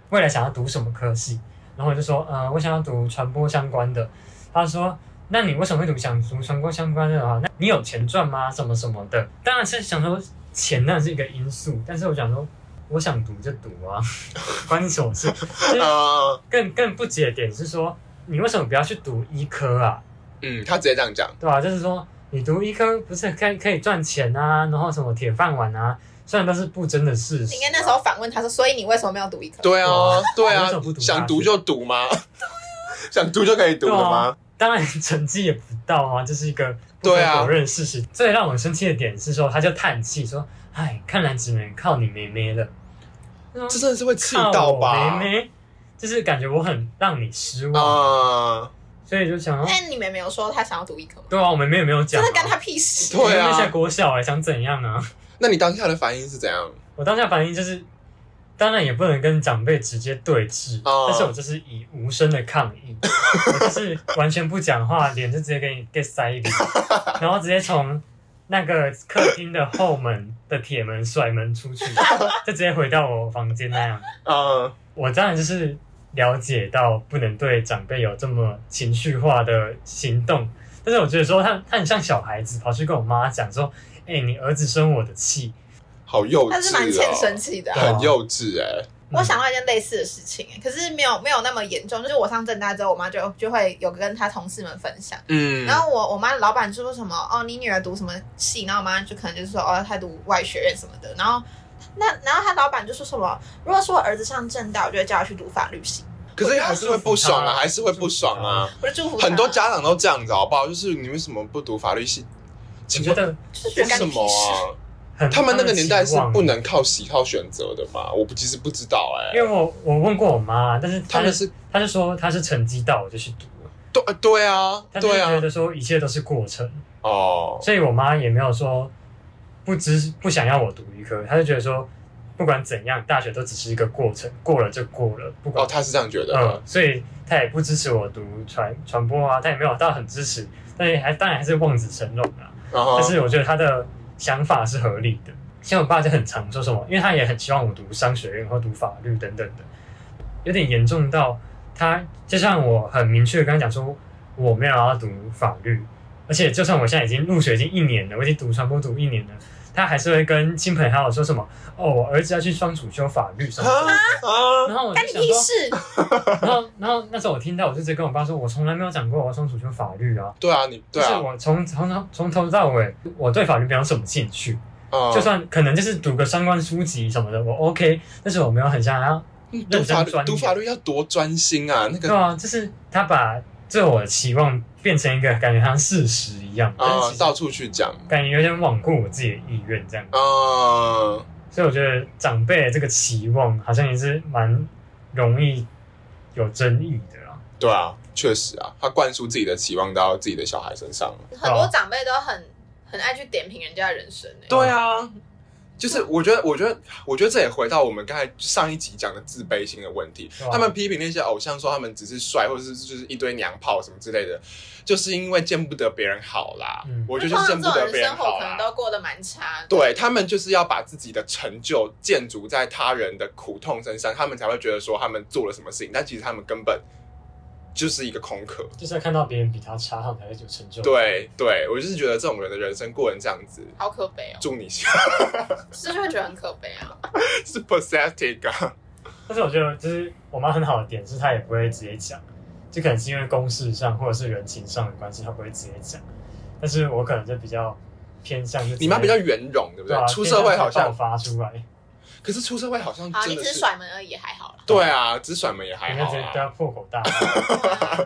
未来想要读什么科系？然后我就说，呃，我想要读传播相关的。他说，那你为什么会读想读传播相关的啊？那你有钱赚吗？什么什么的？当然是想说钱当然是一个因素，但是我想说，我想读就读啊，关你什么事？啊更更不解的点是说，你为什么不要去读医科啊？嗯，他直接这样讲，对吧、就是说，你读医科不是可以可以赚钱啊，然后什么铁饭碗啊，虽然那是不争的事实。你应该那时候反问他说，所以你为什么没有读医科？对啊，对啊想读就读吗？想读就可以读了吗？当然成绩也不到啊，这是一个不可否认的事实。最让我生气的点是说，他就叹气说：“哎，看来只能靠你妹妹了。”这真的是会气到吧？妹妹，就是感觉我很让你失望，啊，所以就想说，但你们没有说他想要读医科吗？对啊，我妹妹也没有讲、啊，真的干他屁事！对啊现在国小哎、想怎样啊？那你当下的反应是怎样？我当下反应就是，当然也不能跟长辈直接对峙，哦但是我就是以无声的抗议，我就是完全不讲话，脸就直接给你 get 塞一笔，然后直接从那个客厅的后门的铁门甩门出去，就直接回到我房间那样。嗯，我当然就是了解到不能对长辈有这么情绪化的行动，但是我觉得说他他很像小孩子跑去跟我妈讲说，哎、你儿子生我的气，好幼稚、哦，他是蛮欠生气的啊、很幼稚哎、我想到一件类似的事情、欸可是没有没有那么严重。就是我上正大之后，我妈就就会有跟她同事们分享。嗯，然后我我妈的老板就说什么哦，你女儿读什么系？然后我妈就可能就是说哦，她读外学院什么的。然后那然后她老板就说什么，如果说我儿子上正大，我就会叫他去读法律系。可是还是会不爽啊，还是会不爽啊。我就祝福很多家长都这样子，好不好？就是你为什么不读法律系？我觉得为什么。啊？他们那个年代是不能靠喜好选择的嘛？我不其实不知道哎、因为我我问过我妈，但是她他们是她就说她是成绩到我就去读了，对呃对啊，她觉得说一切都是过程，哦，所以我妈也没有说不知不想要我读医科，她就觉得说不管怎样，大学都只是一个过程，过了就过了，不管哦，她是这样觉得嗯，，所以她也不支持我读传传播啊，她也没有到很支持，但是还当然还是望子成龙啊。然后但是我觉得他的想法是合理的。像我爸就很常说什么，因为他也很希望我读商学院或读法律等等的，有点严重到他就像我很明确跟他讲说，我没有要读法律，而且就算我现在已经入学已经一年了，我已经读传播读一年了，他还是会跟亲朋好友说什么哦，我儿子要去双主修法律什么然后我干就想说，你屁事！然后然后那时候我听到，我就直接跟我爸说，我从来没有讲过我要双主修法律啊。对啊，你对啊，就是我从从头从头到尾，我对法律没有什么兴趣，嗯就算可能就是读个相关书籍什么的，我 OK，但是我没有很想要，嗯读法律认真专读法律要多专心啊，那个对啊，就是他把对我的期望变成一个感觉像事实一样，到处去讲，感觉有点罔顾我自己的意愿这样，嗯，所以我觉得长辈的这个期望好像也是蛮容易有争议的啦。对啊，确实啊，他灌输自己的期望到自己的小孩身上。了。很多长辈都很很爱去点评人家的人生欸。对啊，就是我觉得，我觉得，我觉得这也回到我们刚才上一集讲的自卑心的问题。他们批评那些偶像说他们只是帅，或者是就是一堆娘炮什么之类的，就是因为见不得别人好啦。嗯我觉得就是见不得别人好生活好。可能都过得蛮差的。对他们就是要把自己的成就建筑在他人的苦痛身上，他们才会觉得说他们做了什么事情，但其实他们根本就是一个空壳。就是要看到别人比他差，他们才会有成就。，对对，我就是觉得这种人的人生过成这样子，好可悲哦，祝你就 是会觉得很可悲啊。是 pathetic 啊。但是我觉得就是我妈很好的点是，她也不会直接讲，就可能是因为公事上或者是人情上的关系，她不会直接讲。但是我可能就比较偏向就你妈比较圆融，对不对？对啊，出社会好爆像，发出来，可是出社会好像啊，你只是真的是，甩门而已，还好啦。对啊，只是甩门也还好应该直接对啊。破口大骂。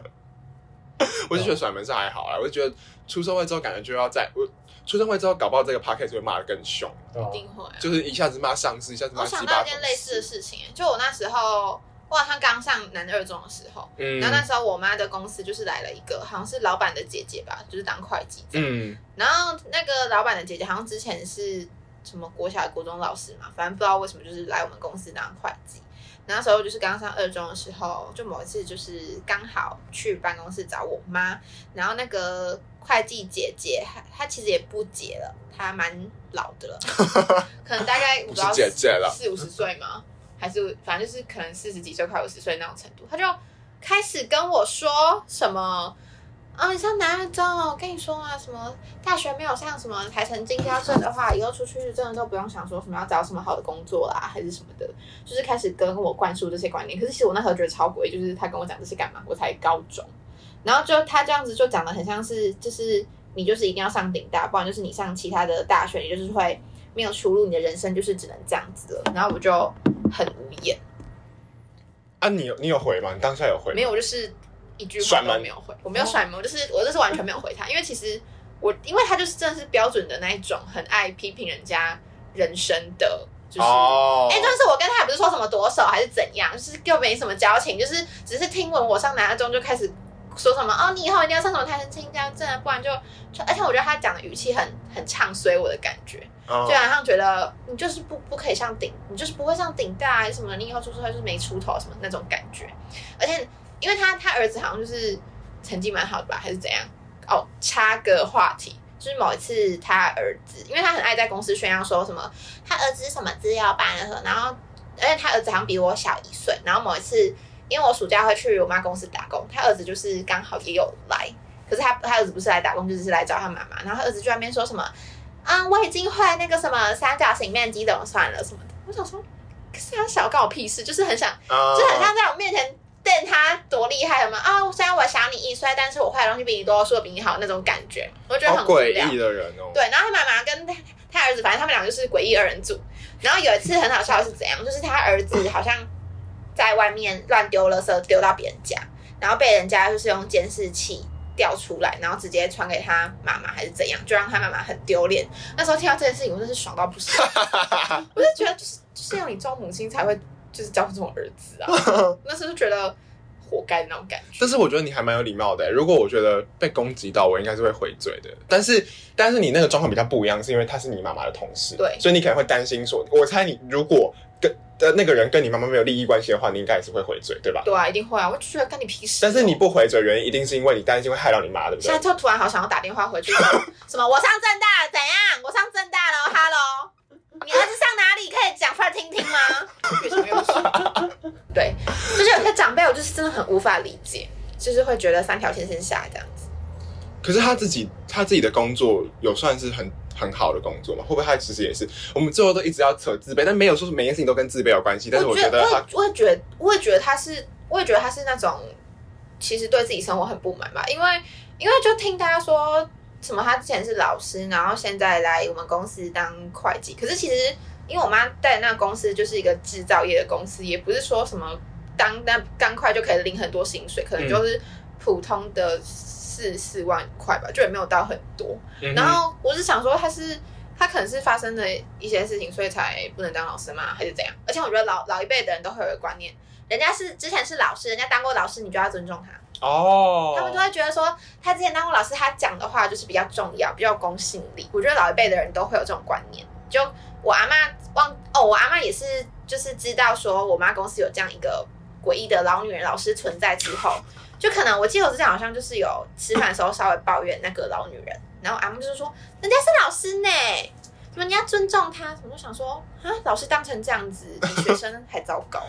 我就觉得甩门是还好啊，我就觉得出社会之后感觉就要在我出社会之后，搞不好这个 p o c k e t 会骂的更凶，一？定会啊。就是一下子骂上司，一下子骂我想到一件类似的事。事情，就我那时候，我好像刚上南二中的时候，嗯然后那时候我妈的公司就是来了一个好像是老板的姐姐吧，就是当会计这样。嗯然后那个老板的姐姐好像之前是什么国小、国中老师嘛，反正不知道为什么就是来我们公司当会计。那时候就是刚上二中的时候，就某一次就是刚好去办公室找我妈，然后那个会计姐姐她她其实也不结了，她蛮老的了，可能大概我不知道姐姐了四五十岁吗？还是反正就是可能四十几岁快五十岁那种程度，她就开始跟我说什么。啊，你上南二中，我跟你说啊，什么大学没有上什么台城金标证的话，以后出去真的都不用想说什么要找什么好的工作啦，还是什么的，就是开始跟我灌输这些观念。可是其实我那时候觉得超诡异，就是他跟我讲这些干嘛？我才高中，然后就他这样子就讲的很像是，就是你就是一定要上顶大，不然就是你上其他的大学，你就是会没有出路，你的人生就是只能这样子了。然后我就很无言，啊，你有你有回吗？你当下有回？没有，就是一句话都没有回，我没有甩门，我就是我就是完全没有回他，因为其实我因为他就是真的是标准的那一种很爱批评人家人生的，就是。哦，哎、但是我跟他也不是说什么夺手还是怎样，就是又没什么交情，就是只是听闻我上南二中就开始说什么哦，你以后一定要上什么台城青交证啊，不然就就，而且我觉得他讲的语气很很唱衰我的感觉，哦就好像觉得你就是不不可以上顶，你就是不会上顶大还是什么的，你以后出社会就是没出头什么那种感觉。而且因为他他儿子好像就是成绩蛮好的吧，还是怎样？哦，插个话题，就是某一次他儿子，因为他很爱在公司炫耀说什么他儿子什么资料班的，然后而且他儿子好像比我小一岁，然后某一次因为我暑假会去我妈公司打工，他儿子就是刚好也有来。可是他他儿子不是来打工，就是来找他妈妈。然后他儿子就在那边说什么啊，我已经会那个什么三角形面积怎么算了什么的。我想说，可是他小关我屁事，就是很想，就很像在我面前瞪他多厉害了嘛啊！虽然我小你一岁，但是我会的东西比你多，说的比你好那种感觉，我觉得很。诡异的人哦。对，然后他妈妈跟他他儿子，反正他们俩就是诡异二人组。然后有一次很好笑的是怎样，就是他儿子好像在外面乱丢垃圾，丢到别人家，然后被人家就是用监视器调出来，然后直接传给他妈妈还是怎样，就让他妈妈很丢脸。那时候听到这件事情，我真是爽到不行，我就觉得就是就是要你装母亲才会就是教出这种儿子啊，那时候就觉得活该的那种感觉。但是我觉得你还蛮有礼貌的欸。如果我觉得被攻击到，我应该是会回嘴的。但是，但是你那个状况比较不一样，是因为他是你妈妈的同事，对所以你可能会担心说，我猜你如果跟的那个人跟你妈妈没有利益关系的话，你应该也是会回嘴，对吧？对啊，一定会啊！我就觉得干你屁事哦、但是你不回嘴，原因一定是因为你担心会害到你妈，对不对现在？就突然好想要打电话回去，什么我上正大了怎样？我上正大了，Hello，你儿子上哪里？可以讲出来听听吗？越想越不爽。对，就是有些长辈，我就是真的很无法理解，就是会觉得三条线先下来这样子。可是他自己他自己的工作有算是很很好的工作吗？会不会他其实也是我们最后都一直要扯自卑，但没有说是每件事情都跟自卑有关系。但是我觉得他我也我也觉得，我也觉得他是，我也觉得他是那种其实对自己生活很不满吧，因为因为就听他说什么，他之前是老师，然后现在来我们公司当会计，可是其实因为我妈带的那个公司就是一个制造业的公司，也不是说什么当那干快就可以领很多薪水，可能就是普通的四四万块吧，就也没有到很多。嗯然后我是想说，他是他可能是发生了一些事情，所以才不能当老师吗？还是怎样？而且我觉得老老一辈的人都会有个观念，人家是之前是老师，人家当过老师，你就要尊重他。哦，他们就会觉得说，他之前当过老师，他讲的话就是比较重要，比较公信力。我觉得老一辈的人都会有这种观念。就我阿妈忘哦，我阿妈也是，就是知道说我妈公司有这样一个诡异的老女人老师存在之后，就可能我记得我之前好像就是有吃饭的时候稍微抱怨那个老女人，然后阿妈就是说人家是老师呢，什么你要尊重她，什么就想说啊，老师当成这样子，比学生还糟糕，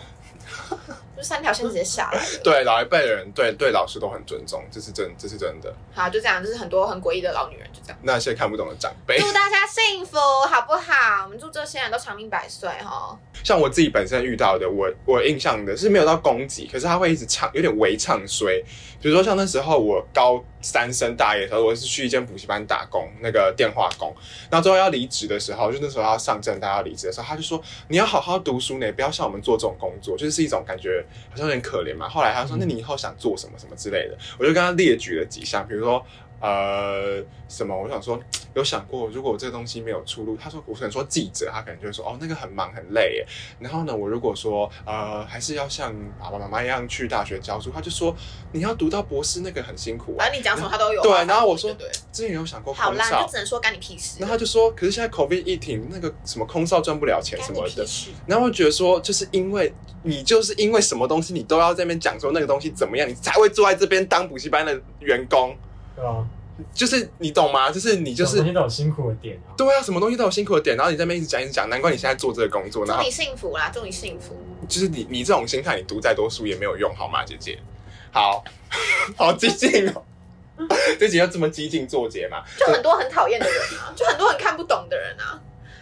就三条线直接下来了。对老一辈的人对对老师都很尊重，这是真这是真的。好，就这样，就是很多很诡异的老女人，就这样。那些看不懂的长辈，祝大家幸福，好不好？我们祝这些人都长命百岁哈。像我自己本身遇到的，我我印象的是没有到攻击，可是他会一直唱，有点微唱衰。比如说像那时候我高三升大一的时候，我是去一间补习班打工，那个电话工。然后最后要离职的时候，就那时候要上正大要离职的时候，他就说你要好好读书呢，不要像我们做这种工作，就是一种感觉好像有点可怜嘛。后来他说，那你以后想做什么什么之类的，我就跟他列举了几项，比如说。呃，什么？我想说，有想过，如果我这个东西没有出路，他说，我可能说记者，他可能就会说，哦，那个很忙很累耶。然后呢，我如果说，呃，还是要像爸爸妈妈一样去大学教书，他就说，你要读到博士，那个很辛苦啊。反正你讲什么他都有。对然后我说对，之前有想过好啦，空少就，只能说干你屁事。然后他就说，可是现在 COVID 一停，那个什么空少赚不了钱什么的。然后我觉得说，就是因为你就是因为什么东西，你都要在那边讲说那个东西怎么样，你才会坐在这边当补习班的员工。对啊？就是你懂吗？就是你就是什么东西都有辛苦的点啊。对啊，什么东西都有辛苦的点，然后你在那边一直讲一直讲，难怪你现在做这个工作，然后祝你幸福啦，祝你幸福。就是你你这种心态，你读再多书也没有用，好吗，姐姐？好，好激进哦，这集要这么激进作结嘛？就很多很讨厌的人啊，就很多很看不懂的人啊，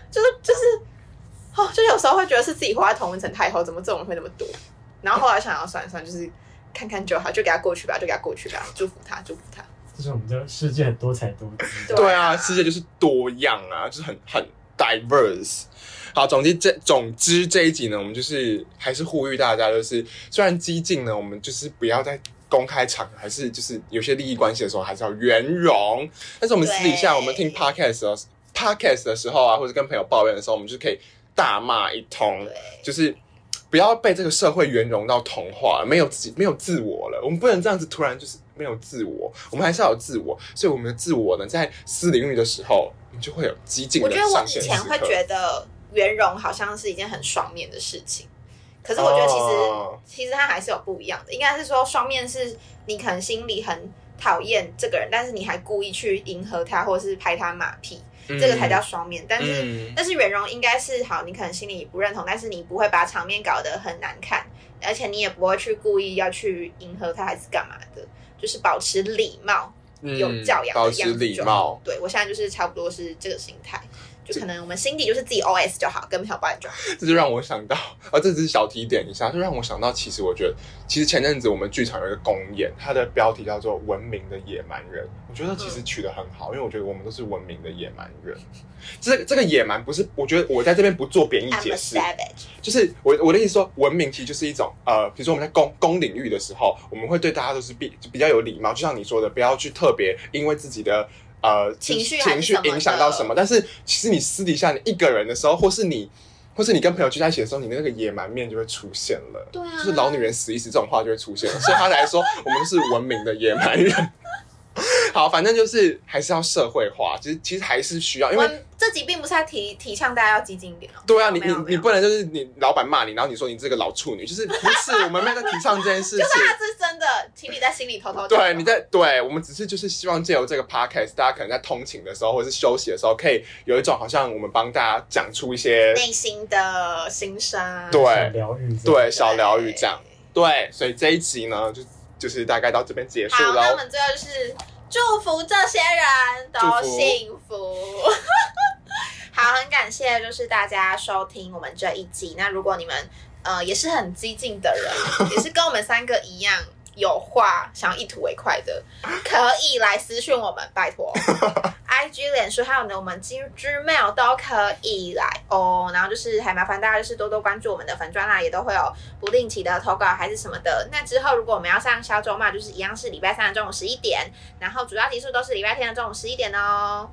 就是就是，哦，就有时候会觉得是自己活在同温层太后，怎么这种人会那么多？然后后来想要算一算，就是看看就好，就给他过去吧，就给他过去吧，祝福他，祝福他。就是我们这个世界很多彩多姿。对啊，世界就是多样啊，就是很很 diverse。好，总之这总之这一集呢，我们就是还是呼吁大家，就是虽然激进呢，我们就是不要在公开场合，还是就是有些利益关系的时候，还是要圆融。但是我们私底下，我们听 podcast 的时候，podcast 的时候啊，或者跟朋友抱怨的时候，我们就可以大骂一通，就是不要被这个社会圆融到同化，没有自己没有自我了。我们不能这样子突然就是没有自我，我们还是要有自我。所以我们的自我呢，在私领域的时候，你就会有激进的我觉得我以。前会觉得圆融好像是一件很双面的事情，可是我觉得其实、哦其实它还是有不一样的，应该是说双面是你可能心里很讨厌这个人，但是你还故意去迎合他，或者是拍他马屁，这个才叫双面。但是嗯但是圆融应该是好，你可能心里不认同，但是你不会把场面搞得很难看，而且你也不会去故意要去迎合他还是干嘛的，就是保持礼貌。嗯有教养保持的样子就礼貌好。。对我现在就是差不多是这个心态，就可能我们心底就是自己 OS 就好，跟朋友抱怨就好。这就让我想到，啊，这只是小提点一下，就让我想到，其实我觉得，其实前阵子我们剧场有一个公演，它的标题叫做《文明的野蛮人》，我觉得其实取得很好，因为我觉得我们都是文明的野蛮人。这这个野蛮不是，我觉得我在这边不做贬义解释就是我我的意思说，文明其实就是一种呃，比如说我们在公公领域的时候，我们会对大家都是比比较有礼貌，就像你说的，不要去特别因为自己的呃情绪情绪影响到什么。但是其实你私底下你一个人的时候，或是你或是你跟朋友聚在一起的时候，你那个野蛮面就会出现了。对啊就是老女人死一死这种话就会出现了，所以他来说我们都是文明的野蛮人。好，反正就是还是要社会化，其实其实还是需要，因为我们这集并不是在提提倡大家要激进一点哦。对啊，你你你不能就是你老板骂你，然后你说你这个老处女，就是不是我们没有在提倡这件事情。就算他是真的，请你在心里偷偷讲对，你在对我们只是就是希望借由这个 podcast，大家可能在通勤的时候或者是休息的时候，可以有一种好像我们帮大家讲出一些内心的心声。对小疗愈对小疗愈这样。对，所以这一集呢，就就是大概到这边结束好，那我。们最后就是祝福这些人都幸福。好，很感谢就是大家收听我们这一集。那如果你们呃也是很激进的人，也是跟我们三个一样有话想要一吐为快的，可以来私讯我们，拜托。IG、脸书还有呢，我们 G Gmail 都可以来哦。然后就是还麻烦大家就是多多关注我们的粉专啦，也都会有不定期的投稿还是什么的。那之后如果我们要上小周嘛，就是一样是礼拜三的中午十一点，然后主要集数都是礼拜天的中午十一点哦。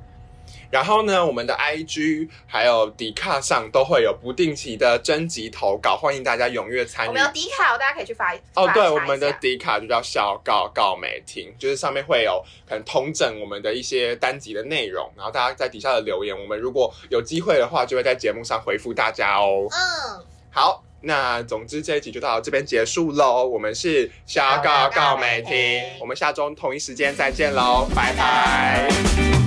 然后呢，我们的 IG 还有迪卡上都会有不定期的征集投稿，欢迎大家踊跃参与我们。有迪卡哦，大家可以去发哦，对，我们的下迪卡就叫小告告美婷，就是上面会有可能通整我们的一些单集的内容，然后大家在底下的留言，我们如果有机会的话，就会在节目上回复大家哦。嗯，好，那总之这一集就到这边结束喽。我们是小告告美婷，我们下周同一时间再见喽，拜拜。